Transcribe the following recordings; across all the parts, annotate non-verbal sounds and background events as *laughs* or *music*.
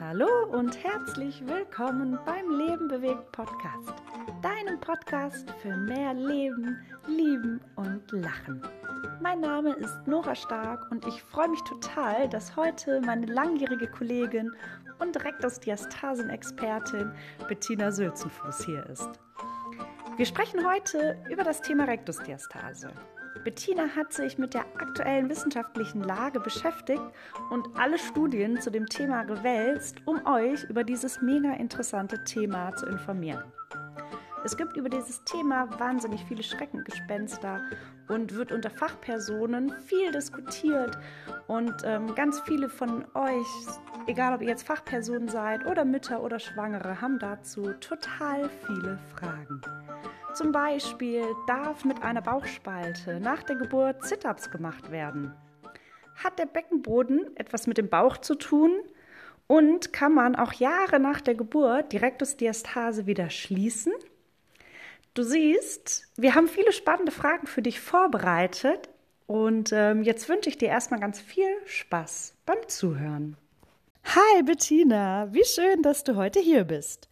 Hallo und herzlich willkommen beim Leben bewegt Podcast, deinem Podcast für mehr Leben, Lieben und Lachen. Mein Name ist Nora Stark und ich freue mich total, dass heute meine langjährige Kollegin und Rektusdiastasen-Expertin Bettina Sülzenfuß hier ist. Wir sprechen heute über das Thema Rektusdiastase. Bettina hat sich mit der aktuellen wissenschaftlichen Lage beschäftigt und alle Studien zu dem Thema gewälzt, um euch über dieses mega interessante Thema zu informieren. Es gibt über dieses Thema wahnsinnig viele Schreckengespenster und wird unter Fachpersonen viel diskutiert. Und ähm, ganz viele von euch, egal ob ihr jetzt Fachpersonen seid oder Mütter oder Schwangere, haben dazu total viele Fragen. Zum Beispiel darf mit einer Bauchspalte nach der Geburt Sit-ups gemacht werden. Hat der Beckenboden etwas mit dem Bauch zu tun? Und kann man auch Jahre nach der Geburt die Rektusdiastase wieder schließen? Du siehst, wir haben viele spannende Fragen für dich vorbereitet und ähm, jetzt wünsche ich dir erstmal ganz viel Spaß beim Zuhören. Hi Bettina, wie schön, dass du heute hier bist.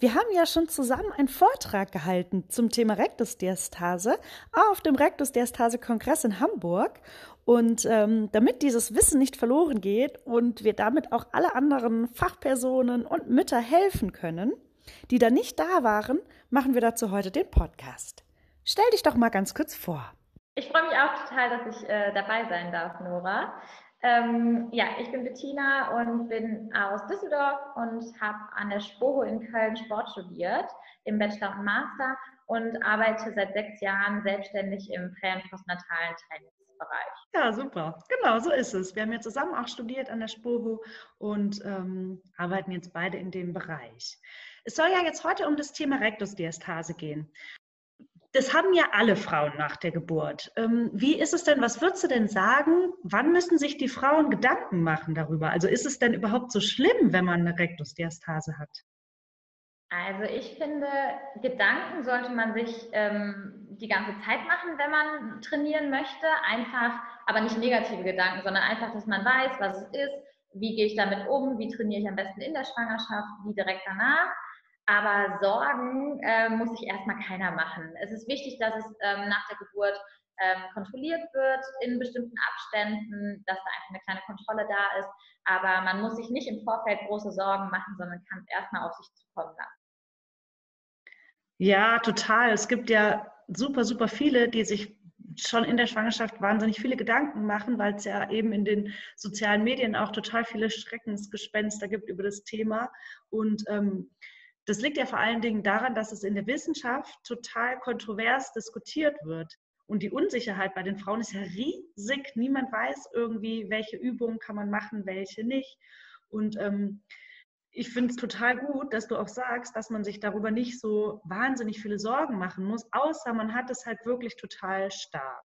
Wir haben ja schon zusammen einen Vortrag gehalten zum Thema Rektusdiastase auf dem Rektusdiastase-Kongress in Hamburg. Und ähm, damit dieses Wissen nicht verloren geht und wir damit auch alle anderen Fachpersonen und Mütter helfen können, die da nicht da waren, machen wir dazu heute den Podcast. Stell dich doch mal ganz kurz vor. Ich freue mich auch total, dass ich äh, dabei sein darf, Nora. Ähm, ja, ich bin Bettina und bin aus Düsseldorf und habe an der SPOHO in Köln Sport studiert, im Bachelor und Master und arbeite seit sechs Jahren selbstständig im prä- und postnatalen Trainingsbereich. Ja, super. Genau, so ist es. Wir haben ja zusammen auch studiert an der SPOHO und ähm, arbeiten jetzt beide in dem Bereich. Es soll ja jetzt heute um das Thema Rektusdiastase gehen das haben ja alle Frauen nach der Geburt. Ähm, wie ist es denn, was würdest du denn sagen, wann müssen sich die Frauen Gedanken machen darüber? Also ist es denn überhaupt so schlimm, wenn man eine Rektusdiastase hat? Also ich finde, Gedanken sollte man sich ähm, die ganze Zeit machen, wenn man trainieren möchte. Einfach, aber nicht negative Gedanken, sondern einfach, dass man weiß, was es ist, wie gehe ich damit um, wie trainiere ich am besten in der Schwangerschaft, wie direkt danach. Aber Sorgen äh, muss sich erstmal keiner machen. Es ist wichtig, dass es ähm, nach der Geburt ähm, kontrolliert wird in bestimmten Abständen, dass da einfach eine kleine Kontrolle da ist. Aber man muss sich nicht im Vorfeld große Sorgen machen, sondern kann es erstmal auf sich zukommen lassen. Ja, total. Es gibt ja super, super viele, die sich schon in der Schwangerschaft wahnsinnig viele Gedanken machen, weil es ja eben in den sozialen Medien auch total viele Schreckensgespenster gibt über das Thema. Und ähm, das liegt ja vor allen Dingen daran, dass es in der Wissenschaft total kontrovers diskutiert wird. Und die Unsicherheit bei den Frauen ist ja riesig. Niemand weiß irgendwie, welche Übungen kann man machen, welche nicht. Und ähm, ich finde es total gut, dass du auch sagst, dass man sich darüber nicht so wahnsinnig viele Sorgen machen muss, außer man hat es halt wirklich total stark.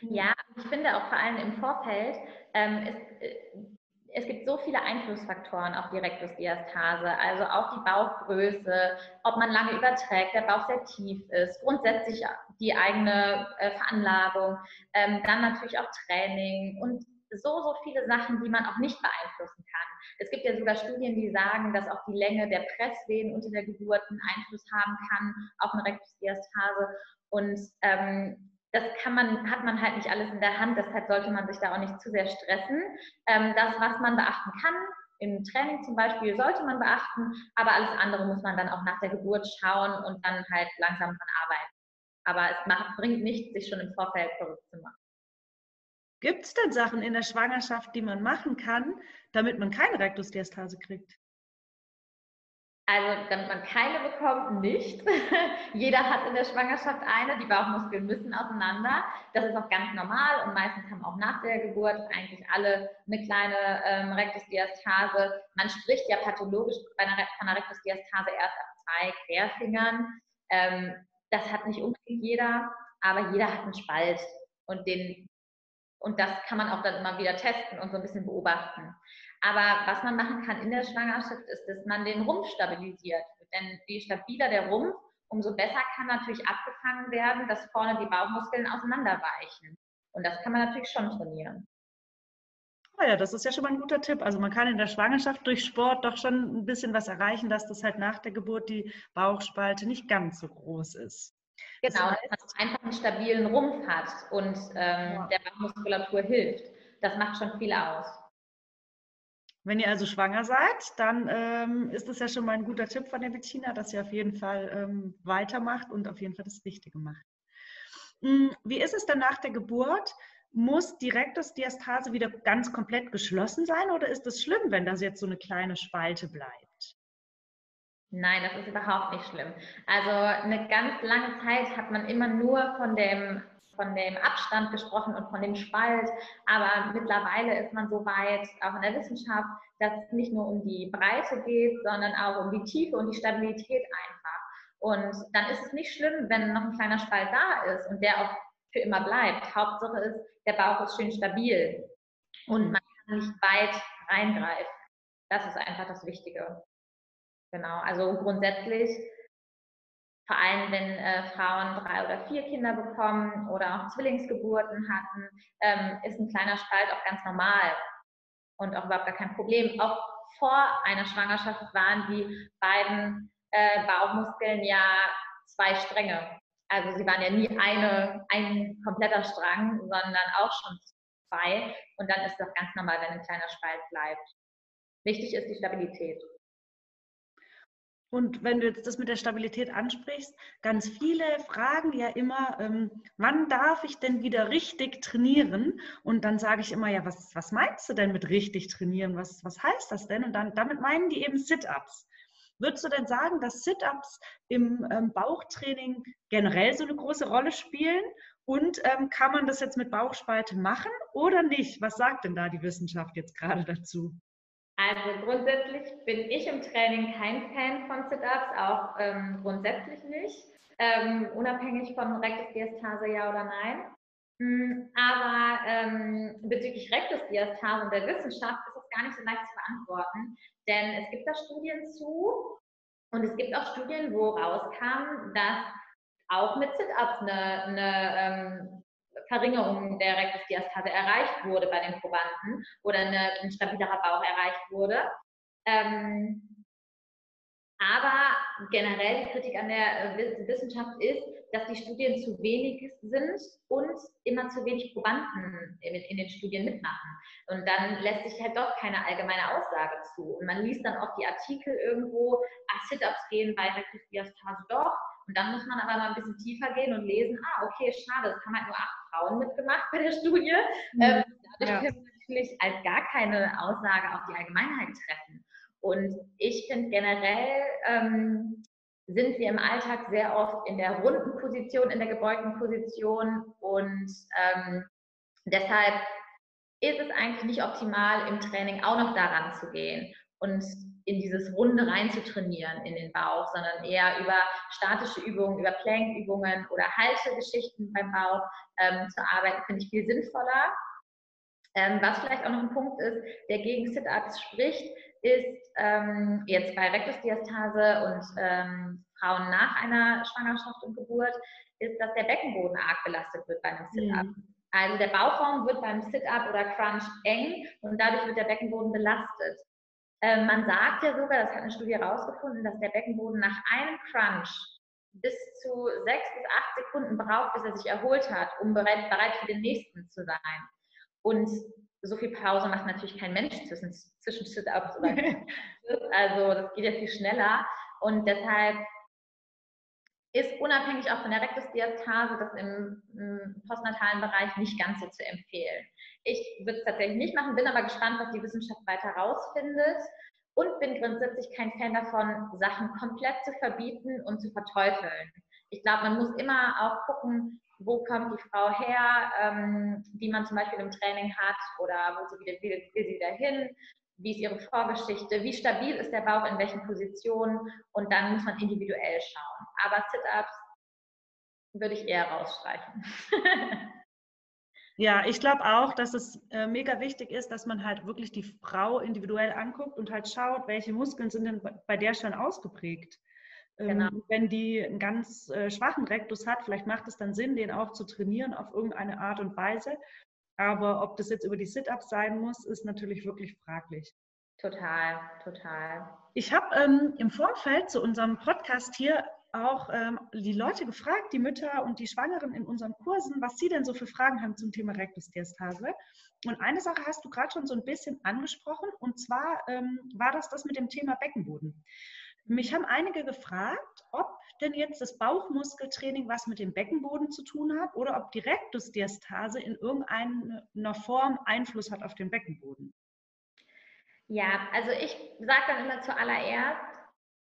Ja, ich finde auch vor allem im Vorfeld, ähm, ist, es gibt so viele Einflussfaktoren auf die Rektusdiastase, also auch die Bauchgröße, ob man lange überträgt, der Bauch sehr tief ist, grundsätzlich die eigene äh, Veranlagung, ähm, dann natürlich auch Training und so, so viele Sachen, die man auch nicht beeinflussen kann. Es gibt ja sogar Studien, die sagen, dass auch die Länge der Presswehen unter der Geburt einen Einfluss haben kann auf eine Rektusdiastase. Und ähm, das kann man, hat man halt nicht alles in der Hand, deshalb sollte man sich da auch nicht zu sehr stressen. Ähm, das, was man beachten kann, im Training zum Beispiel, sollte man beachten, aber alles andere muss man dann auch nach der Geburt schauen und dann halt langsam dran arbeiten. Aber es macht, bringt nichts, sich schon im Vorfeld verrückt zu machen. Gibt es denn Sachen in der Schwangerschaft, die man machen kann, damit man keine Rektusdiastase kriegt? Also, damit man keine bekommt, nicht. *laughs* Jeder hat in der Schwangerschaft eine. Die Bauchmuskeln müssen auseinander. Das ist auch ganz normal und meistens haben auch nach der Geburt eigentlich alle eine kleine ähm, Rektusdiastase. Man spricht ja pathologisch bei einer, von einer Rektusdiastase erst ab zwei Querfingern. Ähm, das hat nicht unbedingt jeder, aber jeder hat einen Spalt und den und das kann man auch dann immer wieder testen und so ein bisschen beobachten. Aber was man machen kann in der Schwangerschaft, ist, dass man den Rumpf stabilisiert. Denn je stabiler der Rumpf, umso besser kann natürlich abgefangen werden, dass vorne die Bauchmuskeln auseinanderweichen. Und das kann man natürlich schon trainieren. Oh ja, das ist ja schon mal ein guter Tipp. Also man kann in der Schwangerschaft durch Sport doch schon ein bisschen was erreichen, dass das halt nach der Geburt die Bauchspalte nicht ganz so groß ist. Genau, dass man einfach einen stabilen Rumpf hat und ähm, ja. der Bauchmuskulatur hilft. Das macht schon viel aus. Wenn ihr also schwanger seid, dann ähm, ist das ja schon mal ein guter Tipp von der Bettina, dass ihr auf jeden Fall ähm, weitermacht und auf jeden Fall das Richtige macht. Hm, wie ist es dann nach der Geburt? Muss die Rektusdiastase wieder ganz komplett geschlossen sein oder ist es schlimm, wenn das jetzt so eine kleine Spalte bleibt? Nein, das ist überhaupt nicht schlimm. Also eine ganz lange Zeit hat man immer nur von dem, von dem Abstand gesprochen und von dem Spalt. Aber mittlerweile ist man so weit, auch in der Wissenschaft, dass es nicht nur um die Breite geht, sondern auch um die Tiefe und die Stabilität einfach. Und dann ist es nicht schlimm, wenn noch ein kleiner Spalt da ist und der auch für immer bleibt. Hauptsache ist, der Bauch ist schön stabil und man kann nicht weit reingreifen. Das ist einfach das Wichtige. Genau, also grundsätzlich, vor allem wenn äh, Frauen drei oder vier Kinder bekommen oder auch Zwillingsgeburten hatten, ähm, ist ein kleiner Spalt auch ganz normal und auch überhaupt gar kein Problem. Auch vor einer Schwangerschaft waren die beiden äh, Bauchmuskeln ja zwei Stränge. Also sie waren ja nie eine, ein kompletter Strang, sondern auch schon zwei. Und dann ist das ganz normal, wenn ein kleiner Spalt bleibt. Wichtig ist die Stabilität. Und wenn du jetzt das mit der Stabilität ansprichst, ganz viele fragen ja immer, ähm, wann darf ich denn wieder richtig trainieren? Und dann sage ich immer, ja, was, was meinst du denn mit richtig trainieren? Was, was heißt das denn? Und dann damit meinen die eben Sit-ups. Würdest du denn sagen, dass Sit-ups im ähm, Bauchtraining generell so eine große Rolle spielen? Und ähm, kann man das jetzt mit Bauchspalte machen oder nicht? Was sagt denn da die Wissenschaft jetzt gerade dazu? Also grundsätzlich bin ich im Training kein Fan von Sit-ups, auch ähm, grundsätzlich nicht, ähm, unabhängig von Rektusdiastase ja oder nein. Hm, aber ähm, bezüglich Rektusdiastase und der Wissenschaft ist es gar nicht so leicht zu beantworten, denn es gibt da Studien zu und es gibt auch Studien, wo rauskam, dass auch mit Sit-ups eine, eine ähm, Verringerung der Rektusdiastase erreicht wurde bei den Probanden oder eine, ein stabilerer Bauch erreicht wurde. Ähm, aber generell die Kritik an der äh, Wissenschaft ist, dass die Studien zu wenig sind und immer zu wenig Probanden in, den Studien mitmachen. Und dann lässt sich halt doch keine allgemeine Aussage zu. Und man liest dann auch die Artikel irgendwo, ach, Sit-ups gehen bei Rektusdiastase doch. Und dann muss man aber mal ein bisschen tiefer gehen und lesen, ah, okay, schade, das haben halt nur acht Frauen mitgemacht bei der Studie. Mhm. Ähm, dadurch ja. können wir natürlich als gar keine Aussage auf die Allgemeinheit treffen. Und ich finde generell ähm, sind wir im Alltag sehr oft in der runden Position, in der gebeugten Position und ähm, deshalb ist es eigentlich nicht optimal, im Training auch noch daran zu gehen und in dieses Runde rein zu trainieren in den Bauch, sondern eher über statische Übungen, über Plankübungen oder Haltegeschichten beim Bauch ähm, zu arbeiten, finde ich viel sinnvoller. Ähm, was vielleicht auch noch ein Punkt ist, der gegen Sit-Ups spricht, ist ähm, jetzt bei Rektusdiastase und ähm, Frauen nach einer Schwangerschaft und Geburt, ist, dass der Beckenboden arg belastet wird bei einem Sit-Up. Mhm. Also der Bauchraum wird beim Sit-Up oder Crunch eng und dadurch wird der Beckenboden belastet. Ähm, man sagt ja sogar, das hat eine Studie herausgefunden, dass der Beckenboden nach einem Crunch bis zu sechs bis acht Sekunden braucht, bis er sich erholt hat, um bereit, bereit für den nächsten zu sein. Und so viel Pause macht natürlich kein Mensch zwischen, zwischen Sit-Ups oder *laughs* Also das geht ja viel schneller. Und deshalb ist unabhängig auch von der Rektusdiastase das im, im, postnatalen Bereich nicht ganz so zu empfehlen. Ich würde es tatsächlich nicht machen, bin aber gespannt, was die Wissenschaft weiter herausfindet und bin grundsätzlich kein Fan davon, Sachen komplett zu verbieten und zu verteufeln. Ich glaube, man muss immer auch gucken, wo kommt die Frau her, ähm, die man zum Beispiel im Training hat oder wo sie will, will sie wieder hin, wie ist ihre Vorgeschichte, wie stabil ist der Bauch in welchen Positionen und dann muss man individuell schauen. Aber Sit-ups würde ich eher rausstreichen. Ja, ich glaube auch, dass es äh, mega wichtig ist, dass man halt wirklich die Frau individuell anguckt und halt schaut, welche Muskeln sind denn bei der schon ausgeprägt. Ähm, genau. wenn die einen ganz äh, schwachen Rektus hat, vielleicht macht es dann Sinn, den auch zu trainieren auf irgendeine Art und Weise. Aber ob das jetzt über die Sit-Ups sein muss, ist natürlich wirklich fraglich. Total, total. Ich habe ähm, im Vorfeld zu unserem Podcast hier auch ähm, die Leute gefragt, die Mütter und die Schwangeren in unseren Kursen, was sie denn so für Fragen haben zum Thema Rektusdiastase. Und eine Sache hast du gerade schon so ein bisschen angesprochen, und zwar ähm, war das das mit dem Thema Beckenboden. Mich haben einige gefragt, ob denn jetzt das Bauchmuskeltraining was mit dem Beckenboden zu tun hat oder ob die Rektusdiastase in irgendeiner Form Einfluss hat auf den Beckenboden. Ja, also ich sage dann immer zuallererst,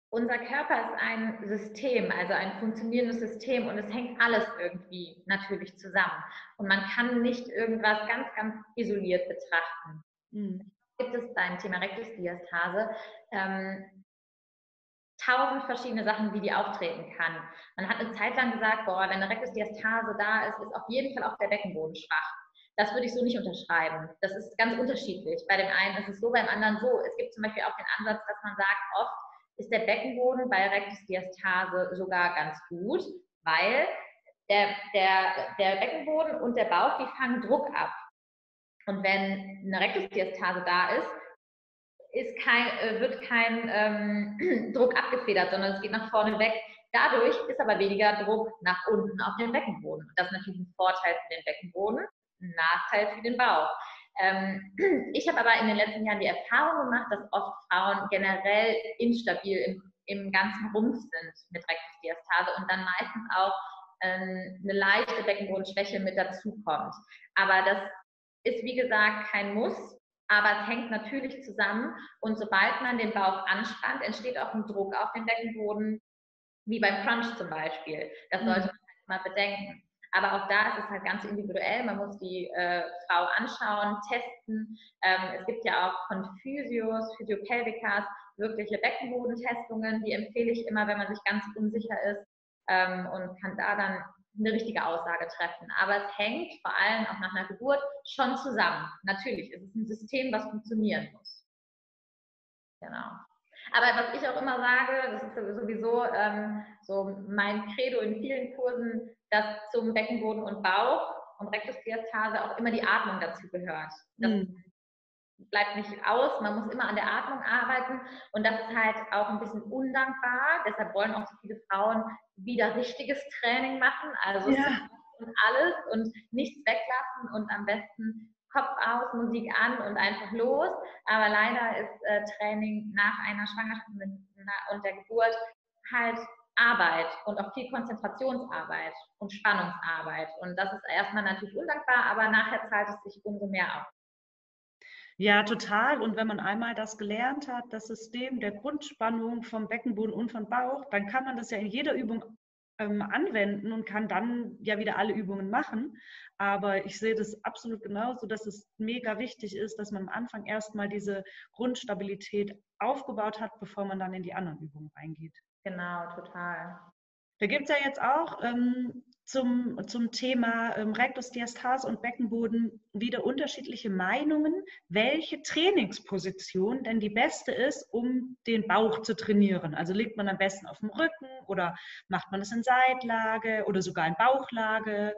unser Körper ist ein System, also ein funktionierendes System und es hängt alles irgendwie natürlich zusammen. Und man kann nicht irgendwas ganz, ganz isoliert betrachten. Mhm. Gibt es beim Thema Rektusdiastase ähm, tausend verschiedene Sachen, wie die auftreten kann. Man hat eine Zeit lang gesagt, boah, wenn eine Rektusdiastase da ist, ist auf jeden Fall auch der Beckenboden schwach. Das würde ich so nicht unterschreiben. Das ist ganz unterschiedlich. Bei dem einen ist es so, beim anderen so. Es gibt zum Beispiel auch den Ansatz, dass man sagt, oft ist der Beckenboden bei Rektusdiastase sogar ganz gut, weil der, der, der Beckenboden und der Bauch, die fangen Druck ab. Und wenn eine Rektusdiastase da ist, ist kein, äh, wird kein ähm, *clears throat* Druck abgefedert, sondern es geht nach vorne weg. Dadurch ist aber weniger Druck nach unten auf den Beckenboden. Das ist natürlich ein Vorteil für den Beckenboden, ein Nachteil für den Bauch. Ähm, *clears throat* ich habe aber in den letzten Jahren die Erfahrung gemacht, dass oft Frauen generell instabil im, im ganzen Rumpf sind mit Rektusdiastase und dann meistens auch ähm, eine leichte Beckenbodenschwäche mit dazukommt. Aber das ist wie gesagt kein Muss, aber es hängt natürlich zusammen und sobald man den Bauch anspannt, entsteht auch ein Druck auf den Beckenboden, wie beim Crunch zum Beispiel. Das sollte mhm. man halt mal bedenken. Aber auch da ist es halt ganz individuell. Man muss die äh, Frau anschauen, testen. Ähm, es gibt ja auch von Physios, Physiopelvikas wirkliche Beckenbodentestungen. Die empfehle ich immer, wenn man sich ganz unsicher ist ähm, und kann da dann eine richtige Aussage treffen. Aber es hängt vor allem auch nach einer Geburt schon zusammen. Natürlich, es ist ein System, was funktionieren muss. Genau. Aber was ich auch immer sage, das ist sowieso ähm, so mein Credo in vielen Kursen, dass zum Beckenboden und Bauch und Rektusdiastase auch immer die Atmung dazu gehört. Das mhm. Bleibt nicht aus, man muss immer an der Atmung arbeiten und das ist halt auch ein bisschen undankbar. Deshalb wollen auch so viele Frauen wieder richtiges Training machen, also ja. und alles und nichts weglassen und am besten Kopf aus, Musik an und einfach los. Aber leider ist äh, Training nach einer Schwangerschaft und der Geburt halt Arbeit und auch viel Konzentrationsarbeit und Spannungsarbeit. Und das ist erstmal natürlich undankbar, aber nachher zahlt es sich umso mehr auf. Ja, total. Und wenn man einmal das gelernt hat, das System der Grundspannung vom Beckenboden und vom Bauch, dann kann man das ja in jeder Übung ähm, anwenden und kann dann ja wieder alle Übungen machen. Aber ich sehe das absolut genauso, dass es mega wichtig ist, dass man am Anfang erstmal diese Grundstabilität aufgebaut hat, bevor man dann in die anderen Übungen reingeht. Genau, total. Da gibt es ja jetzt auch ähm, zum, zum Thema ähm, Rektusdiastase und Beckenboden wieder unterschiedliche Meinungen, welche Trainingsposition denn die beste ist, um den Bauch zu trainieren. Also liegt man am besten auf dem Rücken oder macht man es in Seitlage oder sogar in Bauchlage,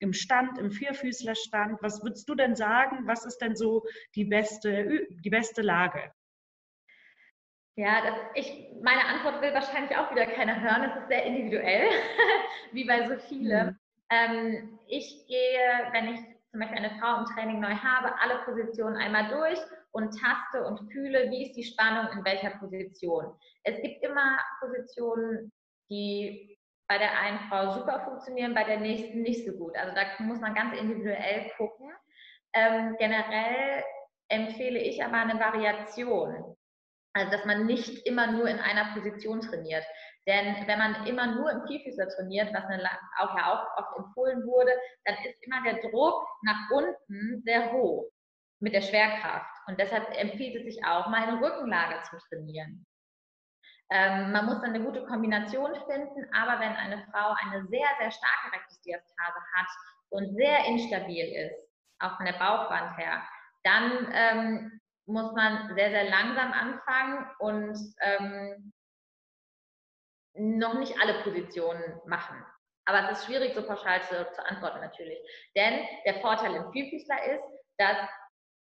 im Stand, im Vierfüßlerstand. Was würdest du denn sagen? Was ist denn so die beste, die beste Lage? Ja, das, ich, meine Antwort will wahrscheinlich auch wieder keiner hören. Es ist sehr individuell, *laughs* wie bei so vielen. Mhm. Ähm, ich gehe, wenn ich zum Beispiel eine Frau im Training neu habe, alle Positionen einmal durch und taste und fühle, wie ist die Spannung in welcher Position. Es gibt immer Positionen, die bei der einen Frau super funktionieren, bei der nächsten nicht so gut. Also da muss man ganz individuell gucken. Ähm, generell empfehle ich aber eine Variation. Also, dass man nicht immer nur in einer Position trainiert. Denn wenn man immer nur im Vierfüßler trainiert, was auch ja auch oft empfohlen wurde, dann ist immer der Druck nach unten sehr hoch mit der Schwerkraft. Und deshalb empfiehlt es sich auch, mal in Rückenlage zu trainieren. Ähm, man muss dann eine gute Kombination finden, aber wenn eine Frau eine sehr, sehr starke Rektusdiastase hat und sehr instabil ist, auch von der Bauchwand her, dann ähm, muss man sehr, sehr langsam anfangen und ähm, noch nicht alle Positionen machen. Aber es ist schwierig, so pauschal zu, zu antworten natürlich. Denn der Vorteil im Vielfüßler ist, dass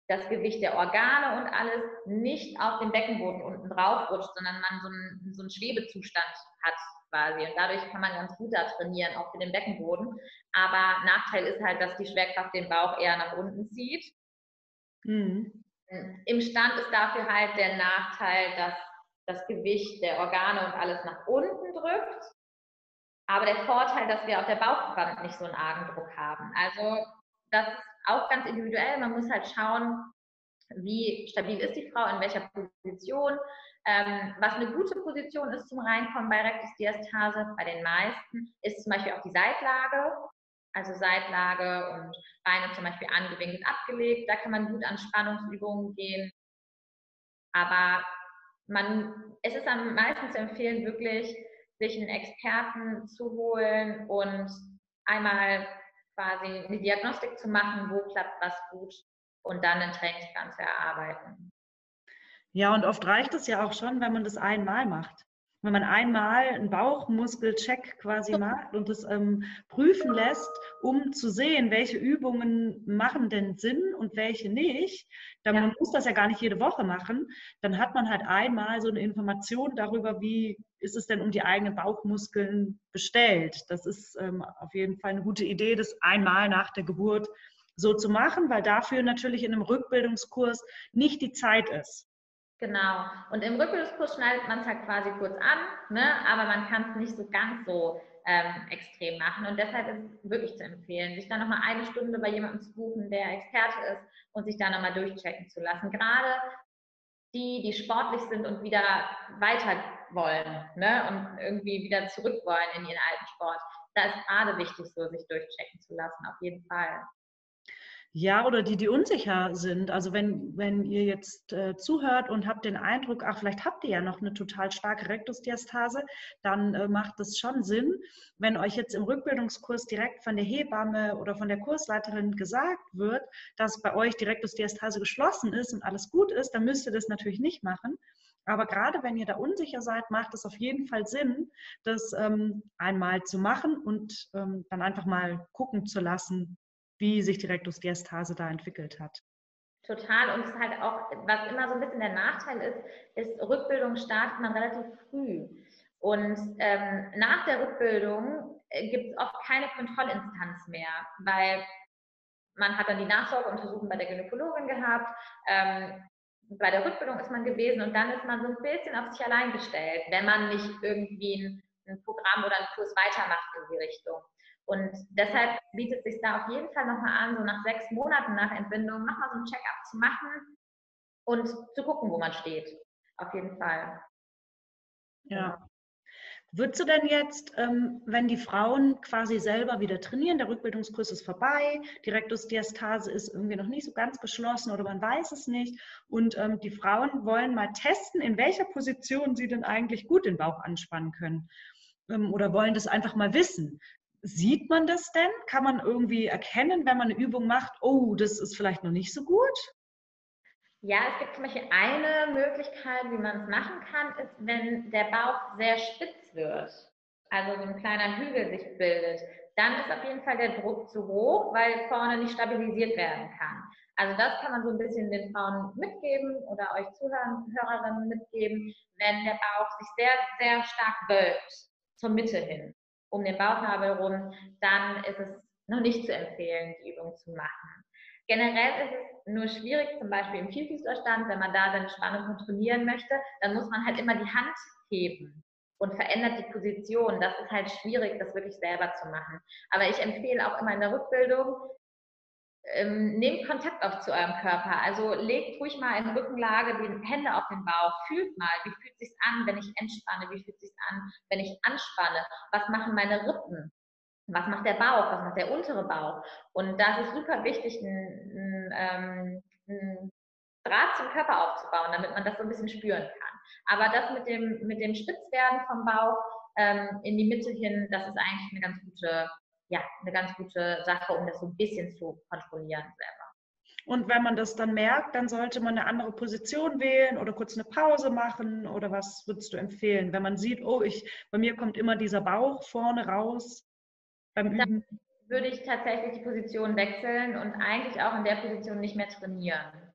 das Gewicht der Organe und alles nicht auf dem Beckenboden unten drauf rutscht, sondern man so einen, so einen Schwebezustand hat quasi. Und dadurch kann man ganz gut da trainieren, auch für den Beckenboden. Aber Nachteil ist halt, dass die Schwerkraft den Bauch eher nach unten zieht. Mhm. Im Stand ist dafür halt der Nachteil, dass das Gewicht der Organe und alles nach unten drückt. Aber der Vorteil, dass wir auf der Bauchwand nicht so einen argen Druck haben. Also das ist auch ganz individuell. Man muss halt schauen, wie stabil ist die Frau, in welcher Position. Ähm, was eine gute Position ist zum Reinkommen bei Rektusdiastase, bei den meisten, ist zum Beispiel auch die Seitlage. Also Seitlage und Beine zum Beispiel angewinkelt abgelegt. Da kann man gut an Spannungsübungen gehen. Aber man, es ist am meisten zu empfehlen, wirklich sich einen Experten zu holen und einmal quasi eine Diagnostik zu machen, wo klappt was gut und dann einen Trainingsplan zu erarbeiten. Ja, und oft reicht es ja auch schon, wenn man das einmal macht wenn man einmal einen Bauchmuskelcheck quasi macht und das ähm, prüfen lässt, um zu sehen, welche Übungen machen denn Sinn und welche nicht, dann ja. man muss das ja gar nicht jede Woche machen, dann hat man halt einmal so eine Information darüber, wie ist es denn um die eigenen Bauchmuskeln bestellt. Das ist ähm, auf jeden Fall eine gute Idee, das einmal nach der Geburt so zu machen, weil dafür natürlich in einem Rückbildungskurs nicht die Zeit ist. Genau. Und im Rückbildungskurs schneidet man es halt quasi kurz an, ne? aber man kann es nicht so ganz so ähm, extrem machen. Und deshalb ist es wirklich zu empfehlen, sich dann nochmal eine Stunde bei jemandem zu buchen, der Experte ist und sich da nochmal durchchecken zu lassen. Gerade die, die sportlich sind und wieder weiter wollen ne? und irgendwie wieder zurück wollen in ihren alten Sport. Da ist gerade wichtig, so sich durchchecken zu lassen, auf jeden Fall. Ja, oder die, die unsicher sind. Also wenn, wenn ihr jetzt äh, zuhört und habt den Eindruck, ach, vielleicht habt ihr ja noch eine total starke Rektusdiastase, dann äh, macht es schon Sinn, wenn euch jetzt im Rückbildungskurs direkt von der Hebamme oder von der Kursleiterin gesagt wird, dass bei euch die Rektusdiastase geschlossen ist und alles gut ist, dann müsst ihr das natürlich nicht machen. Aber gerade wenn ihr da unsicher seid, macht es auf jeden Fall Sinn, das ähm, einmal zu machen und ähm, dann einfach mal gucken zu lassen, wie sich die Rektusdiastase da entwickelt hat. Total. Und es ist halt auch, was immer so ein bisschen der Nachteil ist, ist, Rückbildung startet man relativ früh. Und ähm, nach der Rückbildung äh, gibt es oft keine Kontrollinstanz mehr, weil man hat dann die Nachsorgeuntersuchung bei der Gynäkologin gehabt, ähm, bei der Rückbildung ist man gewesen und dann ist man so ein bisschen auf sich allein gestellt, wenn man nicht irgendwie ein, ein Programm oder einen Kurs weitermacht in die Richtung. Und deshalb bietet sich da auf jeden Fall nochmal an, so nach sechs Monaten nach Entbindung nochmal so ein Check-up zu machen und zu gucken, wo man steht. Auf jeden Fall. Ja. Würdest du denn jetzt, ähm, wenn die Frauen quasi selber wieder trainieren, der Rückbildungskurs ist vorbei, die Rektusdiastase ist irgendwie noch nicht so ganz geschlossen oder man weiß es nicht und ähm, die Frauen wollen mal testen, in welcher Position sie denn eigentlich gut den Bauch anspannen können ähm, oder wollen das einfach mal wissen. Sieht man das denn? Kann man irgendwie erkennen, wenn man eine Übung macht, oh, das ist vielleicht noch nicht so gut? Ja, es gibt zum Beispiel eine Möglichkeit, wie man es machen kann, ist, wenn der Bauch sehr spitz wird, also so ein kleiner Hügel sich bildet, dann ist auf jeden Fall der Druck zu hoch, weil vorne nicht stabilisiert werden kann. Also das kann man so ein bisschen den Frauen mitgeben oder euch Zuhörerinnen mitgeben, wenn der Bauch sich sehr, sehr stark wölbt zur Mitte hin um den Bauchnabel rum, dann ist es noch nicht zu empfehlen, die Übung zu machen. Generell ist es nur schwierig, zum Beispiel im Vielfüßlerstand, wenn man da seine Spannung kontrollieren möchte, dann muss man halt immer die Hand heben und verändert die Position. Das ist halt schwierig, das wirklich selber zu machen. Aber ich empfehle auch immer in der Rückbildung, ähm, nehmt Kontakt auf zu eurem Körper. Also legt ruhig mal in Rückenlage die Hände auf den Bauch. Fühlt mal, wie fühlt es sich an, wenn ich entspanne? Wie fühlt es sich an, wenn ich anspanne? Was machen meine Rippen? Was macht der Bauch? Was macht der untere Bauch? Und das ist super wichtig, einen, einen, einen Draht zum Körper aufzubauen, damit man das so ein bisschen spüren kann. Aber das mit dem, mit dem Spitzwerden vom Bauch ähm, in die Mitte hin, das ist eigentlich eine ganz gute ja, eine ganz gute Sache, um das so ein bisschen zu kontrollieren selber. Und wenn man das dann merkt, dann sollte man eine andere Position wählen oder kurz eine Pause machen oder was würdest du empfehlen? Wenn man sieht, oh, ich, bei mir kommt immer dieser Bauch vorne raus. beim Üben? Dann würde ich tatsächlich die Position wechseln und eigentlich auch in der Position nicht mehr trainieren.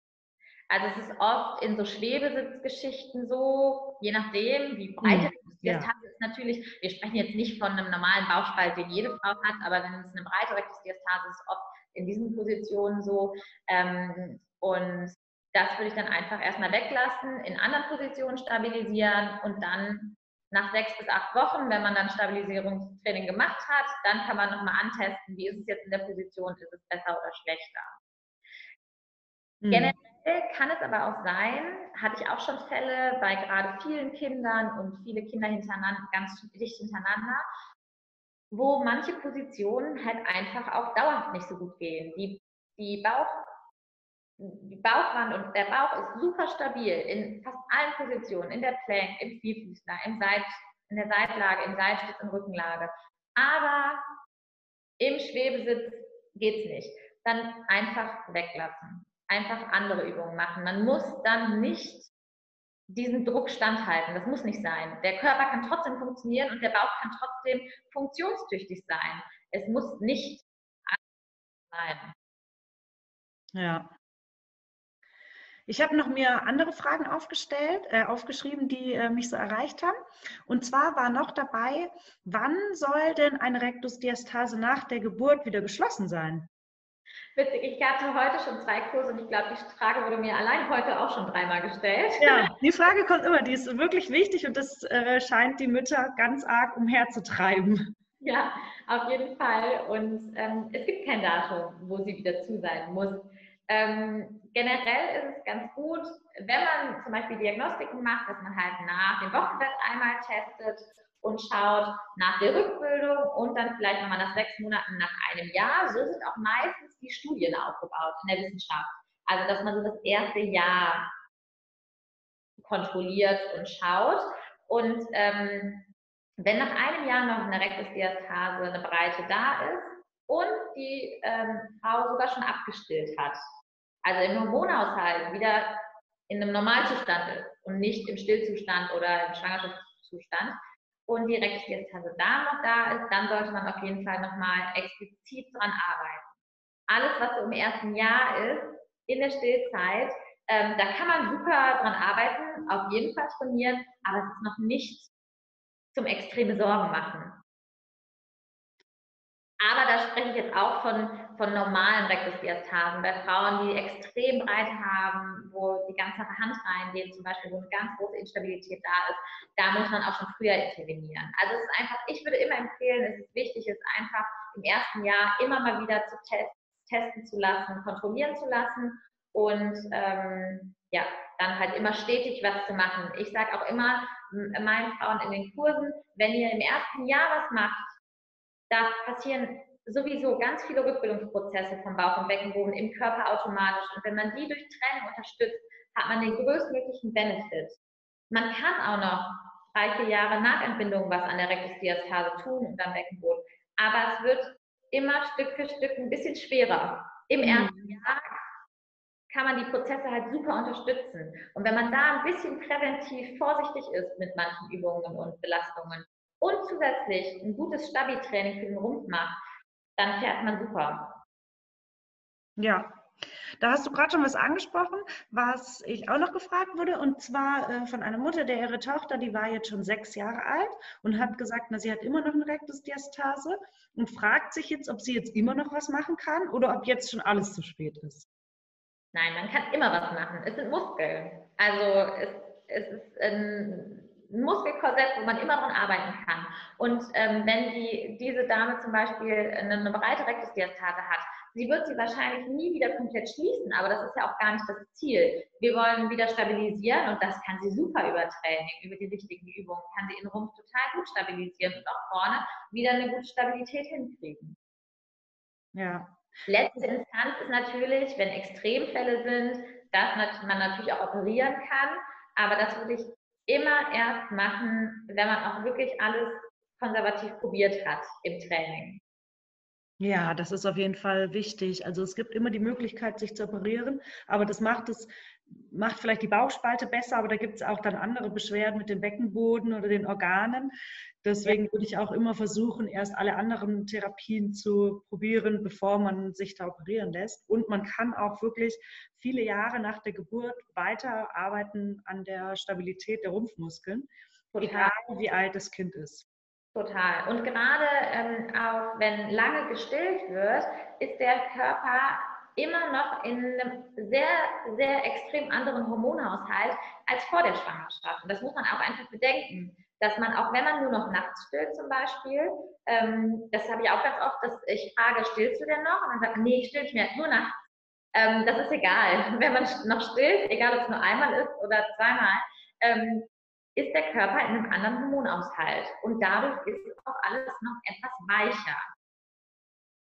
Also es ist oft in so Schwebesitzgeschichten so, je nachdem, wie breit mhm. die Diastase ja. ist natürlich, wir sprechen jetzt nicht von einem normalen Bauchspalt, den jede Frau hat, aber wenn es eine breite Rektusdiastase ist, oft in diesen Positionen so. Ähm, und das würde ich dann einfach erstmal weglassen, in anderen Positionen stabilisieren und dann nach sechs bis acht Wochen, wenn man dann Stabilisierungstraining gemacht hat, dann kann man nochmal antesten, wie ist es jetzt in der Position, ist es besser oder schlechter. Mhm. Generell kann es aber auch sein, hatte ich auch schon Fälle bei gerade vielen Kindern und viele Kinder hintereinander, ganz dicht hintereinander, wo manche Positionen halt einfach auch dauerhaft nicht so gut gehen. Die, die Bauch die Bauchwand und der Bauch ist super stabil in fast allen Positionen, in der Plank, im Vierfüßler, im Seit, in der Seitlage, im Seitstütz und Rückenlage. Aber im Schwebesitz geht es nicht. Dann einfach weglassen. Einfach andere Übungen machen. Man muss dann nicht diesen Druck standhalten. Das muss nicht sein. Der Körper kann trotzdem funktionieren und der Bauch kann trotzdem funktionstüchtig sein. Es muss nicht sein. Ja, ich habe noch mir andere Fragen aufgestellt, äh, aufgeschrieben, die äh, mich so erreicht haben. Und zwar war noch dabei, wann soll denn eine Rektusdiastase nach der Geburt wieder geschlossen sein? Witzig, ich hatte heute schon zwei Kurse und ich glaube, die Frage wurde mir allein heute auch schon dreimal gestellt. Ja, die Frage kommt immer, die ist wirklich wichtig und das äh, scheint die Mütter ganz arg umherzutreiben. Ja, auf jeden Fall. Und ähm, es gibt kein Datum, wo sie wieder zu sein muss. Ähm, generell ist es ganz gut, wenn man zum Beispiel Diagnostiken macht, dass man halt nach dem Wochenbett einmal testet und schaut nach der Rückbildung und dann vielleicht nochmal nach sechs Monaten, nach einem Jahr. So sind auch meistens die Studien aufgebaut in der Wissenschaft. Also, dass man so das erste Jahr kontrolliert und schaut. Und ähm, wenn nach einem Jahr noch eine Rektusdiastase, eine Breite da ist und die ähm, Frau sogar schon abgestillt hat, also im Hormonhaushalt wieder in einem Normalzustand ist und nicht im Stillzustand oder im Schwangerschaftszustand und die Rektusdiastase da noch da ist, dann sollte man auf jeden Fall nochmal explizit dran arbeiten. Alles, was so im ersten Jahr ist, in der Stillzeit, ähm, da kann man super dran arbeiten, auf jeden Fall trainieren, aber es ist noch nicht zum extreme Sorgen machen. Aber da spreche ich jetzt auch von, von normalen Rektusdiastasen, bei Frauen, die extrem breit haben, wo die ganze Hand reingeht, zum Beispiel, wo eine ganz große Instabilität da ist, da muss man auch schon früher intervenieren. Also es ist einfach, ich würde immer empfehlen, es ist wichtig, es einfach im ersten Jahr immer mal wieder zu test, testen zu lassen, kontrollieren zu lassen und ähm, ja, dann halt immer stetig was zu machen. Ich sage auch immer meinen Frauen in den Kursen, wenn ihr im ersten Jahr was macht, da passieren sowieso ganz viele Rückbildungsprozesse vom Bauch- und Beckenboden im Körper automatisch. Und wenn man die durch Training unterstützt, hat man den größtmöglichen Benefit. Man kann auch noch drei, vier Jahre nach Entbindung was an der Rektusdiastase tun und am Beckenboden. Aber es wird immer Stück für Stück ein bisschen schwerer. Im mhm. ersten Jahr kann man die Prozesse halt super unterstützen. Und wenn man da ein bisschen präventiv vorsichtig ist mit manchen Übungen und Belastungen, und zusätzlich ein gutes Stabi-Training für den Rumpf macht, dann fährt man super. Ja, da hast du gerade schon was angesprochen, was ich auch noch gefragt wurde, und zwar äh, von einer Mutter, der ihre Tochter, die war jetzt schon sechs Jahre alt und hat gesagt, na, sie hat immer noch eine Rektusdiastase und fragt sich jetzt, ob sie jetzt immer noch was machen kann oder ob jetzt schon alles zu spät ist. Nein, man kann immer was machen. Es sind Muskeln. Also es, es ist ein ein Muskelkorsett, wo man immer dran arbeiten kann. Und ähm, wenn die, diese Dame zum Beispiel eine, eine breite Rektusdiastase hat, sie wird sie wahrscheinlich nie wieder komplett schließen, aber das ist ja auch gar nicht das Ziel. Wir wollen wieder stabilisieren und das kann sie super über Training, über die richtigen Übungen, kann sie ihren Rumpf total gut stabilisieren und auch vorne wieder eine gute Stabilität hinkriegen. Ja. Letzte Instanz ist natürlich, wenn Extremfälle sind, dass man natürlich auch operieren kann, aber das würde ich immer erst machen, wenn man auch wirklich alles konservativ probiert hat im Training. Ja, das ist auf jeden Fall wichtig. Also es gibt immer die Möglichkeit, sich zu operieren, aber das macht es macht vielleicht die Bauchspalte besser, aber da gibt es auch dann andere Beschwerden mit dem Beckenboden oder den Organen. Deswegen würde ich auch immer versuchen, erst alle anderen Therapien zu probieren, bevor man sich da operieren lässt. Und man kann auch wirklich viele Jahre nach der Geburt weiter arbeiten an der Stabilität der Rumpfmuskeln, Total. egal wie alt das Kind ist. Total. Und gerade ähm, auch wenn lange gestillt wird, ist der Körper immer noch in einem sehr, sehr extrem anderen Hormonhaushalt als vor der Schwangerschaft. Und das muss man auch einfach bedenken, dass man auch, wenn man nur noch nachts stillt zum Beispiel, ähm, das habe ich auch ganz oft, dass ich frage, stillst du denn noch? Und dann sagt man, nee, ich still nicht mehr, nur nachts. Ähm, das ist egal. *laughs* Wenn man noch stillt, egal ob es nur einmal ist oder zweimal, ähm, ist der Körper in einem anderen Hormonaushalt. Und dadurch ist auch alles noch etwas weicher.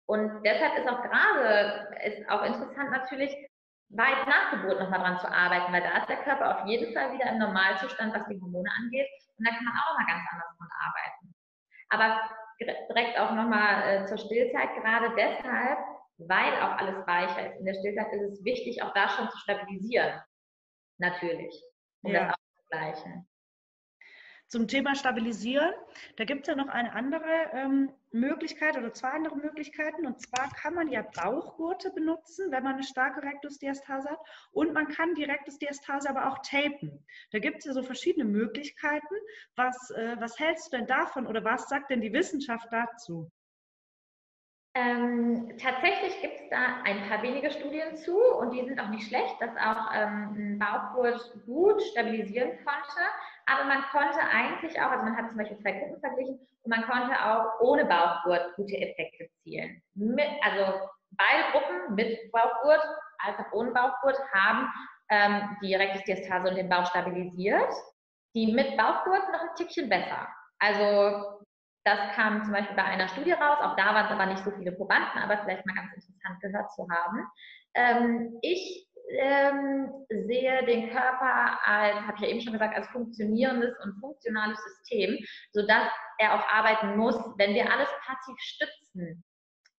Und deshalb ist auch gerade, ist auch interessant natürlich, weit nach Geburt nochmal dran zu arbeiten, weil da ist der Körper auf jeden Fall wieder im Normalzustand, was die Hormone angeht. Und da kann man auch nochmal ganz anders dran arbeiten. Aber direkt auch nochmal äh, zur Stillzeit, gerade deshalb, weil auch alles weicher ist in der Stillzeit, ist es wichtig, auch da schon zu stabilisieren. Natürlich. Um ja. das auszugleichen. Zum Thema Stabilisieren, da gibt es ja noch eine andere ähm, Möglichkeit oder zwei andere Möglichkeiten. Und zwar kann man ja Bauchgurte benutzen, wenn man eine starke Rektusdiastase hat. Und man kann die Rektusdiastase aber auch tapen. Da gibt es ja so verschiedene Möglichkeiten. Was, äh, was hältst du denn davon oder was sagt denn die Wissenschaft dazu? Ähm, tatsächlich gibt es da ein paar wenige Studien zu und die sind auch nicht schlecht, dass auch ähm, ein Bauchgurt gut stabilisieren konnte. Aber man konnte eigentlich auch, also man hat zum Beispiel zwei Gruppen verglichen und man konnte auch ohne Bauchgurt gute Effekte zielen. Mit, also beide Gruppen mit Bauchgurt als auch ohne Bauchgurt haben ähm, die Rektusdiastase und den Bauch stabilisiert. Die mit Bauchgurt noch ein Tickchen besser. Also das kam zum Beispiel bei einer Studie raus. Auch da waren es aber nicht so viele Probanden, aber vielleicht mal ganz interessant gehört zu haben. Ähm, ich ähm, sehe den Körper als, habe ich ja eben schon gesagt, als funktionierendes und funktionales System, sodass er auch arbeiten muss. Wenn wir alles passiv stützen,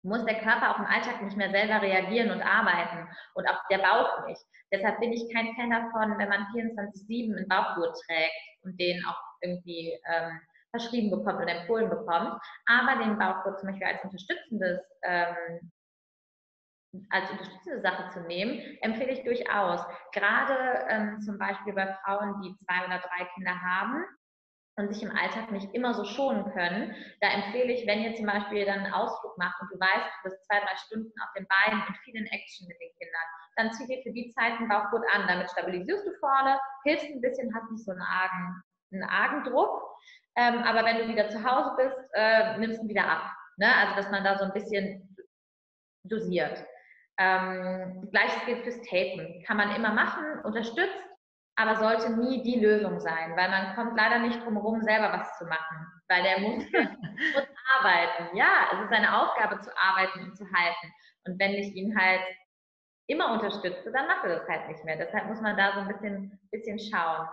muss der Körper auch im Alltag nicht mehr selber reagieren und arbeiten und auch der Bauch nicht. Deshalb bin ich kein Fan davon, wenn man 24-7 einen Bauchgurt trägt und den auch irgendwie ähm, verschrieben bekommt oder empfohlen bekommt, aber den Bauchgurt zum Beispiel als unterstützendes ähm, als unterstützende Sache zu nehmen, empfehle ich durchaus. Gerade ähm, zum Beispiel bei Frauen, die zwei oder drei Kinder haben und sich im Alltag nicht immer so schonen können, da empfehle ich, wenn ihr zum Beispiel dann einen Ausflug macht und du weißt, du bist zwei, drei Stunden auf den Beinen und viel in Action mit den Kindern, dann zieh dir für die Zeit einen Bauchgurt an. Damit stabilisierst du vorne, hilfst ein bisschen, hast nicht so einen argen, einen argen Druck. Ähm, aber wenn du wieder zu Hause bist, äh, nimmst du ihn wieder ab. Ne? Also, dass man da so ein bisschen dosiert. Ähm, Gleiches gilt fürs Tapen. Kann man immer machen, unterstützt, aber sollte nie die Lösung sein, weil man kommt leider nicht drum herum, selber was zu machen, weil der Muskel *laughs* muss arbeiten. Ja, es ist eine Aufgabe zu arbeiten und zu halten. Und wenn ich ihn halt immer unterstütze, dann macht er das halt nicht mehr. Deshalb muss man da so ein bisschen, bisschen schauen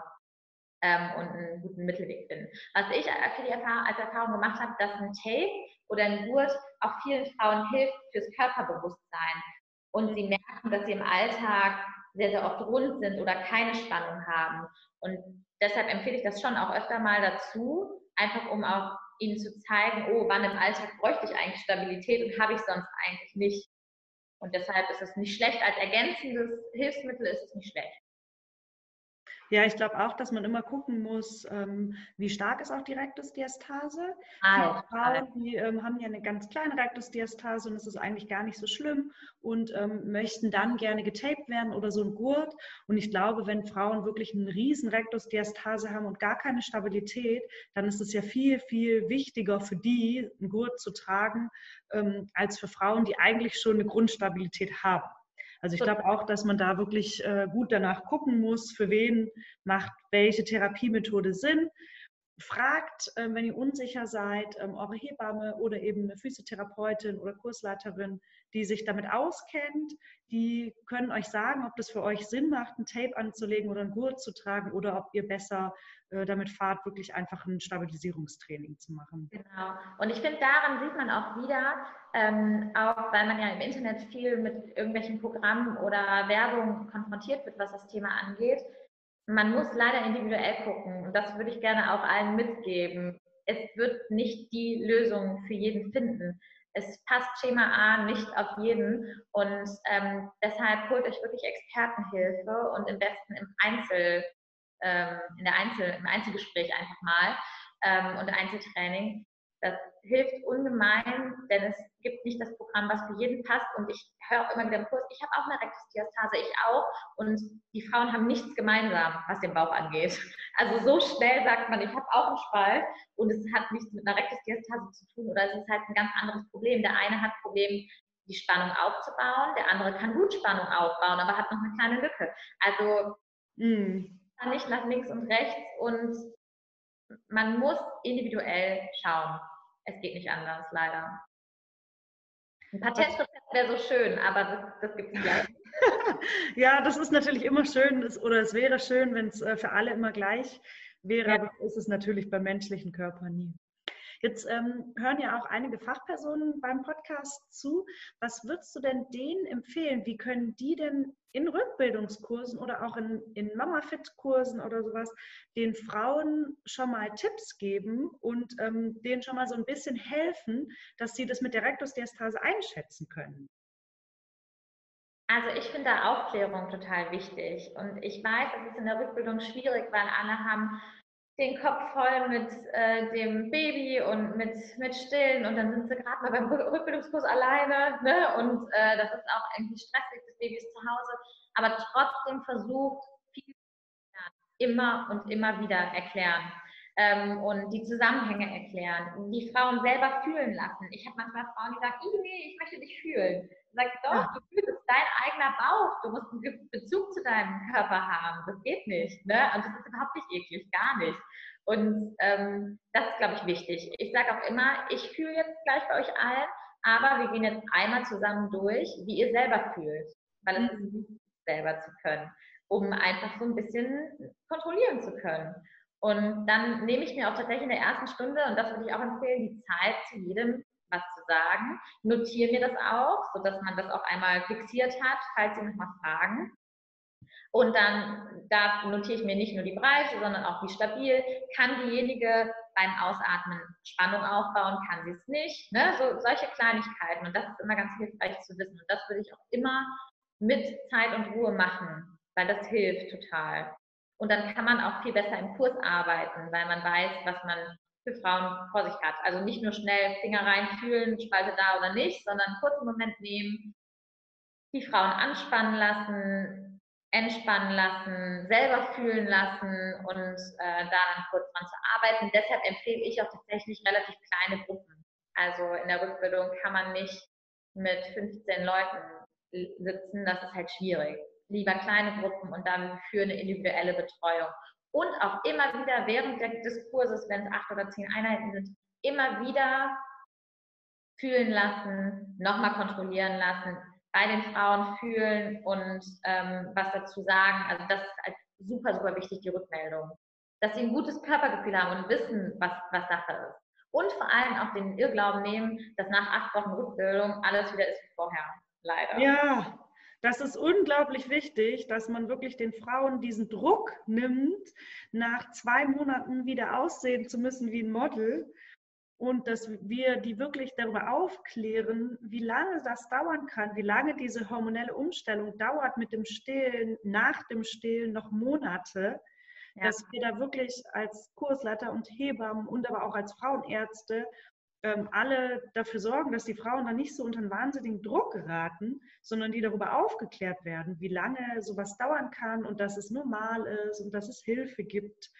ähm, und einen guten Mittelweg finden. Was ich für die Erfahrung, als Erfahrung gemacht habe, dass ein Tape oder ein Gurt auch vielen Frauen hilft fürs Körperbewusstsein und sie merken, dass sie im Alltag sehr, sehr oft rund sind oder keine Spannung haben. Und deshalb empfehle ich das schon auch öfter mal dazu, einfach um auch ihnen zu zeigen, oh, wann im Alltag bräuchte ich eigentlich Stabilität und habe ich sonst eigentlich nicht. Und deshalb ist es nicht schlecht, als ergänzendes Hilfsmittel ist es nicht schlecht. Ja, ich glaube auch, dass man immer gucken muss, ähm, wie stark ist auch die Rektusdiastase. Ah, Frauen, die ähm, haben ja eine ganz kleine Rektusdiastase und es ist eigentlich gar nicht so schlimm und ähm, möchten dann gerne getaped werden oder so ein Gurt. Und ich glaube, wenn Frauen wirklich einen riesen Rektusdiastase haben und gar keine Stabilität, dann ist es ja viel, viel wichtiger für die, einen Gurt zu tragen, ähm, als für Frauen, die eigentlich schon eine Grundstabilität haben. Also ich glaube auch, dass man da wirklich äh, gut danach gucken muss, für wen macht welche Therapiemethode Sinn. fragt, äh, wenn ihr unsicher seid, ähm, eure Hebamme oder eben eine Physiotherapeutin oder Kursleiterin, die sich damit auskennt. Die können euch sagen, ob das für euch Sinn macht, ein Tape anzulegen oder ein Gurt zu tragen oder ob ihr besser äh, damit fahrt, wirklich einfach ein Stabilisierungstraining zu machen. Genau. Und ich finde, daran sieht man auch wieder, ähm, auch weil man ja im Internet viel mit irgendwelchen Programmen oder Werbung konfrontiert wird, was das Thema angeht, man muss leider individuell gucken und das würde ich gerne auch allen mitgeben. Es wird nicht die Lösung für jeden finden. Es passt Schema A nicht auf jeden. Und ähm, deshalb holt euch wirklich Expertenhilfe und im besten im Einzel, ähm, in der Einzel, im Einzelgespräch einfach mal ähm, und Einzeltraining, das hilft ungemein, denn es gibt nicht das Programm, was für jeden passt. Und ich höre auch immer wieder im Kurs, ich habe auch eine Rektusdiastase, ich auch. Und die Frauen haben nichts gemeinsam, was den Bauch angeht. *laughs* Also so schnell sagt man, ich habe auch einen Spalt und es hat nichts mit einer Rektusdiastase zu tun oder es ist halt ein ganz anderes Problem. Der eine hat Problem, die Spannung aufzubauen, der andere kann gut Spannung aufbauen, aber hat noch eine kleine Lücke. Also mm. nicht nach links und rechts und man muss individuell schauen. Es geht nicht anders, leider. Ein Patentrezept wäre so schön, aber das, das gibt es gleich. *laughs* ja, das ist natürlich immer schön, oder es wäre schön, wenn es äh, für alle immer gleich wäre, ja. aber ist es natürlich beim menschlichen Körper nie. Jetzt ähm, hören ja auch einige Fachpersonen beim Podcast zu. Was würdest du denn denen empfehlen? Wie können die denn in Rückbildungskursen oder auch in, in Mama-Fit-Kursen oder sowas den Frauen schon mal Tipps geben und ähm, denen schon mal so ein bisschen helfen, dass sie das mit der Rektusdiastase einschätzen können? Also ich finde Aufklärung total wichtig und ich weiß, es ist in der Rückbildung schwierig, weil alle haben den Kopf voll mit äh, dem Baby und mit, mit Stillen und dann sind sie gerade mal beim Rückbildungskurs alleine ne? und äh, das ist auch irgendwie stressig, das Baby ist zu Hause, aber trotzdem versucht, viel immer und immer wieder erklären ähm, und die Zusammenhänge erklären, die Frauen selber fühlen lassen. Ich habe manchmal Frauen, die sagen, nee, ich möchte dich fühlen. Sag ich, doch, du fühlst es dein eigener Bauch, du musst einen Bezug zu deinem Körper haben. Das geht nicht. Ne? Und das ist überhaupt nicht eklig, gar nicht. Und ähm, das ist, glaube ich, wichtig. Ich sage auch immer, ich fühle jetzt gleich bei euch allen, aber wir gehen jetzt einmal zusammen durch, wie ihr selber fühlt. Weil es ist wichtig, selber zu können, um einfach so ein bisschen kontrollieren zu können. Und dann nehme ich mir auch tatsächlich in der ersten Stunde, und das würde ich auch empfehlen, die Zeit zu jedem sagen. Notiere mir das auch, sodass man das auch einmal fixiert hat, falls Sie nochmal fragen. Und dann da notiere ich mir nicht nur die Breite, sondern auch wie stabil kann diejenige beim Ausatmen Spannung aufbauen, kann sie es nicht. Ne? So, solche Kleinigkeiten. Und das ist immer ganz hilfreich zu wissen. Und das würde ich auch immer mit Zeit und Ruhe machen, weil das hilft total. Und dann kann man auch viel besser im Kurs arbeiten, weil man weiß, was man für Frauen vor sich hat. Also nicht nur schnell Finger reinfühlen, Spalte da oder nicht, sondern einen kurzen Moment nehmen, die Frauen anspannen lassen, entspannen lassen, selber fühlen lassen und äh, da dann kurz dran zu arbeiten. Deshalb empfehle ich auch tatsächlich relativ kleine Gruppen. Also in der Rückbildung kann man nicht mit 15 Leuten sitzen, das ist halt schwierig. Lieber kleine Gruppen und dann für eine individuelle Betreuung und auch immer wieder während des Kurses, wenn es acht oder zehn Einheiten sind, immer wieder fühlen lassen, nochmal kontrollieren lassen, bei den Frauen fühlen und ähm, was dazu sagen. Also das ist halt super, super wichtig, die Rückmeldung. Dass sie ein gutes Körpergefühl haben und wissen, was, was Sache ist. Und vor allem auch den Irrglauben nehmen, dass nach acht Wochen Rückbildung alles wieder ist wie vorher. Leider. Ja, das ist unglaublich wichtig, dass man wirklich den Frauen diesen Druck nimmt, nach zwei Monaten wieder aussehen zu müssen wie ein Model und dass wir die wirklich darüber aufklären, wie lange das dauern kann, wie lange diese hormonelle Umstellung dauert mit dem Stillen, nach dem Stillen noch Monate, ja. dass wir da wirklich als Kursleiter und Hebammen und aber auch als Frauenärzte ähm, alle dafür sorgen, dass die Frauen dann nicht so unter einen wahnsinnigen Druck geraten, sondern die darüber aufgeklärt werden, wie lange sowas dauern kann und dass es normal ist und dass es Hilfe gibt.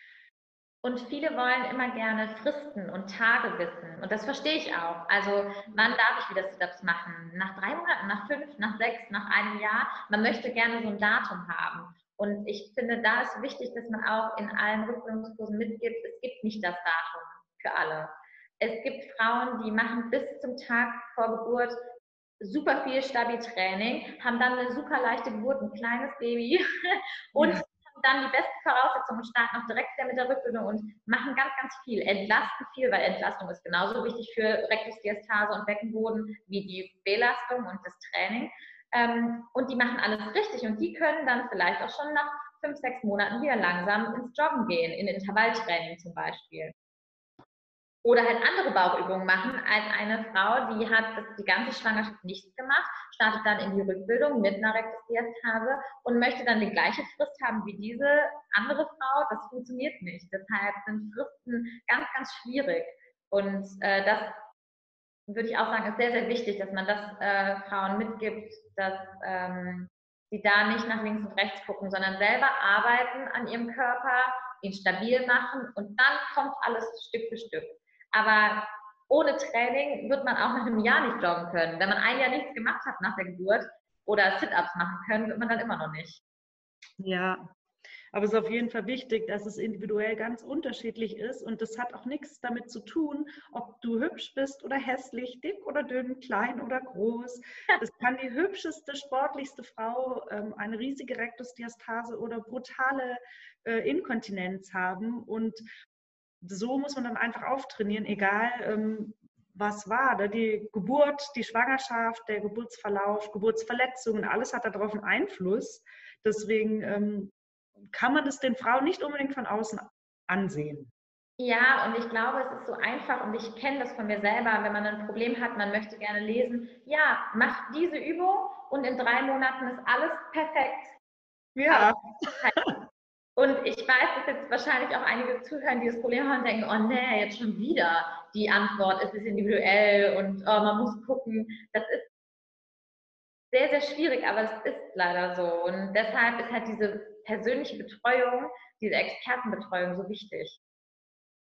Und viele wollen immer gerne Fristen und Tage wissen. Und das verstehe ich auch. Also, wann darf ich wieder Sit-Ups machen? Nach drei Monaten, nach fünf, nach sechs, nach einem Jahr? Man möchte gerne so ein Datum haben. Und ich finde, da ist wichtig, dass man auch in allen Rückbildungskursen mitgibt, es gibt nicht das Datum für alle. Es gibt Frauen, die machen bis zum Tag vor Geburt super viel Stabi-Training, haben dann eine super leichte Geburt, ein kleines Baby *laughs* und ja dann die besten Voraussetzungen und starten auch direkt wieder mit der Rückbildung und machen ganz, ganz viel, entlasten viel, weil Entlastung ist genauso wichtig für Rektusdiastase und Beckenboden wie die Belastung und das Training. Ähm, und die machen alles richtig und die können dann vielleicht auch schon nach fünf, sechs Monaten wieder langsam ins Joggen gehen, in Intervalltraining zum Beispiel oder halt andere Bauchübungen machen als eine Frau, die hat die ganze Schwangerschaft nichts gemacht, startet dann in die Rückbildung mit einer Rektusdiastase und möchte dann die gleiche Frist haben wie diese andere Frau. Das funktioniert nicht. Deshalb sind Fristen ganz, ganz schwierig. Und äh, das würde ich auch sagen, ist sehr, sehr wichtig, dass man das äh, Frauen mitgibt, dass ähm, sie da nicht nach links und rechts gucken, sondern selber arbeiten an ihrem Körper, ihn stabil machen und dann kommt alles Stück für Stück. Aber ohne Training wird man auch nach einem Jahr nicht joggen können. Wenn man ein Jahr nichts gemacht hat nach der Geburt oder Sit-ups machen können, wird man dann immer noch nicht. Ja, aber es ist auf jeden Fall wichtig, dass es individuell ganz unterschiedlich ist und das hat auch nichts damit zu tun, ob du hübsch bist oder hässlich, dick oder dünn, klein oder groß. Es kann die hübscheste, sportlichste Frau ähm, eine riesige Rektusdiastase oder brutale äh, Inkontinenz haben und so muss man dann einfach auftrainieren, egal ähm, was war. Da die Geburt, die Schwangerschaft, der Geburtsverlauf, Geburtsverletzungen, alles hat darauf einen Einfluss. Deswegen ähm, kann man das den Frauen nicht unbedingt von außen ansehen. Ja, und ich glaube, es ist so einfach und ich kenne das von mir selber, wenn man ein Problem hat, man möchte gerne lesen, ja, mach diese Übung und in drei Monaten ist alles perfekt. Ja. Und ich weiß, dass jetzt wahrscheinlich auch einige zuhören, die das Problem haben und denken, oh nee, jetzt schon wieder die Antwort, es ist individuell und oh, man muss gucken. Das ist sehr, sehr schwierig, aber es ist leider so. Und deshalb ist halt diese persönliche Betreuung, diese Expertenbetreuung so wichtig.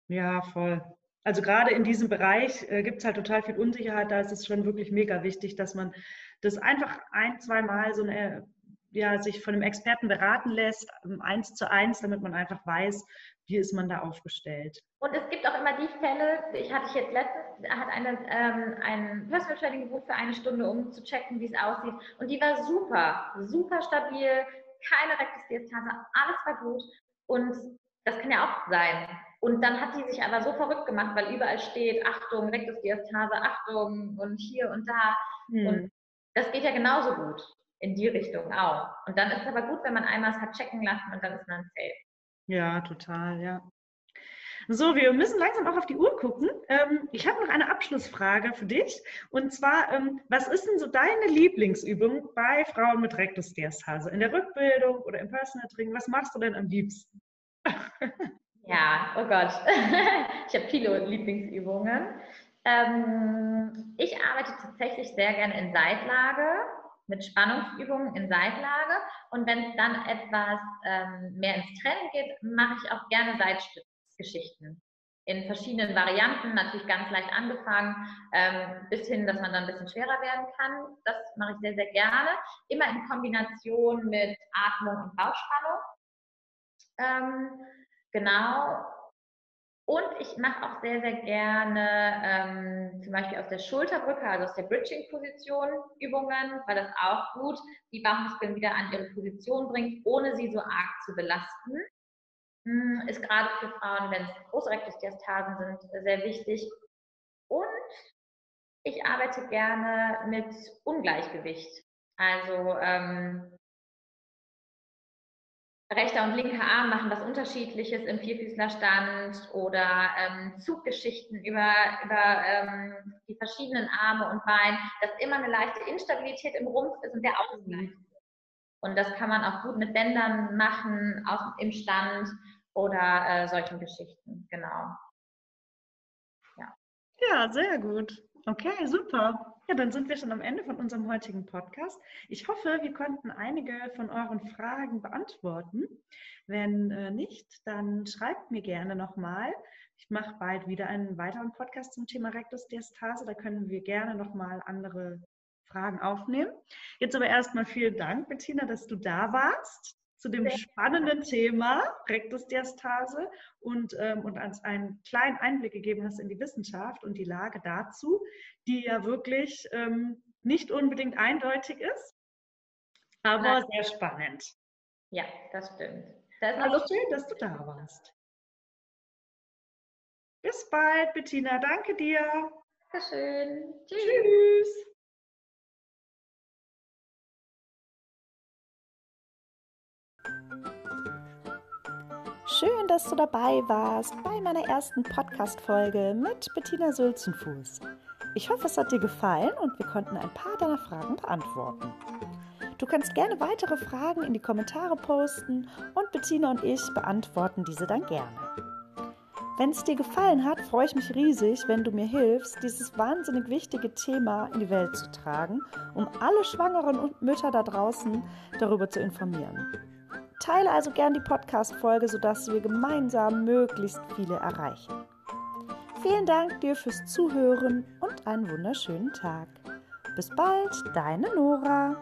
Ja, voll. Also gerade in diesem Bereich äh, gibt es halt total viel Unsicherheit. Da ist es schon wirklich mega wichtig, dass man das einfach ein, zwei Mal so eine ja, sich von einem Experten beraten lässt, ähm, eins zu eins, damit man einfach weiß, wie ist man da aufgestellt. Und es gibt auch immer die Fälle, ich hatte ich jetzt letztens, hat eine, ähm, ein Personal Training gebucht für eine Stunde, um zu checken, wie es aussieht. Und die war super, super stabil, keine Rektusdiastase, alles war gut. Und das kann ja auch sein. Und dann hat die sich aber so verrückt gemacht, weil überall steht, Achtung, Rektusdiastase, Achtung und hier und da. Hm. Und das geht ja genauso gut in die Richtung auch. Und dann ist es aber gut, wenn man einmal es hat checken lassen und dann ist man safe. Ja, total, ja. So, wir müssen langsam auch auf die Uhr gucken. Ähm, ich habe noch eine Abschlussfrage für dich. Und zwar, ähm, was ist denn so deine Lieblingsübung bei Frauen mit Rektusdiastase? In der Rückbildung oder im Personal Training? Was machst du denn am liebsten? *laughs* ja, oh Gott. *laughs* ich habe viele Lieblingsübungen. Ähm, ich arbeite tatsächlich sehr gerne in Seitlage mit Spannungsübungen in Seitlage. Und wenn es dann etwas ähm, mehr ins Training geht, mache ich auch gerne Seitstützgeschichten in verschiedenen Varianten, natürlich ganz leicht angefangen, ähm, bis hin, dass man dann ein bisschen schwerer werden kann. Das mache ich sehr, sehr gerne. Immer in Kombination mit Atmung und Bauchspannung. Ähm, genau. Und ich mache auch sehr, sehr gerne ähm, zum Beispiel aus der Schulterbrücke, also aus der Bridging-Position Übungen, weil das auch gut die Bauchmuskeln wieder an ihre Position bringt, ohne sie so arg zu belasten. Hm, ist gerade für Frauen, wenn es große Rektusdiastasen sind, sehr wichtig. Und ich arbeite gerne mit Ungleichgewicht. Also ähm, rechter und linker Arm machen was Unterschiedliches im Vierfüßlerstand oder ähm, Zuggeschichten über, über ähm, die verschiedenen Arme und Beine, dass immer eine leichte Instabilität im Rumpf ist und der Ausgleich. Und das kann man auch gut mit Bändern machen, auch im Stand oder äh, solchen Geschichten, genau. Ja. ja, sehr gut. Okay, super. Ja, dann sind wir schon am Ende von unserem heutigen Podcast. Ich hoffe, wir konnten einige von euren Fragen beantworten. Wenn äh, nicht, dann schreibt mir gerne nochmal. Ich mache bald wieder einen weiteren Podcast zum Thema Rektusdiastase. Da können wir gerne nochmal andere Fragen aufnehmen. Jetzt aber erstmal vielen Dank, Bettina, dass du da warst. Zu dem spannenden Thema Rektusdiastase und, ähm, und uns einen kleinen Einblick gegeben hast in die Wissenschaft und die Lage dazu, die ja wirklich ähm, nicht unbedingt eindeutig ist, aber sehr spannend. Ja, das stimmt. Das also schön, dass du da warst. Bis bald, Bettina. Danke dir. Dankeschön. Tschüss. Tschüss. Schön, dass du dabei warst bei meiner ersten Podcast-Folge mit Bettina Sülzenfuß. Ich hoffe, es hat dir gefallen und wir konnten ein paar deiner Fragen beantworten. Du kannst gerne weitere Fragen in die Kommentare posten und Bettina und ich beantworten diese dann gerne. Wenn es dir gefallen hat, freue ich mich riesig, wenn du mir hilfst, dieses wahnsinnig wichtige Thema in die Welt zu tragen, um alle Schwangeren und Mütter da draußen darüber zu informieren. Teile also gern die Podcast-Folge, sodass wir gemeinsam möglichst viele erreichen. Vielen Dank dir fürs Zuhören und einen wunderschönen Tag. Bis bald, deine Nora.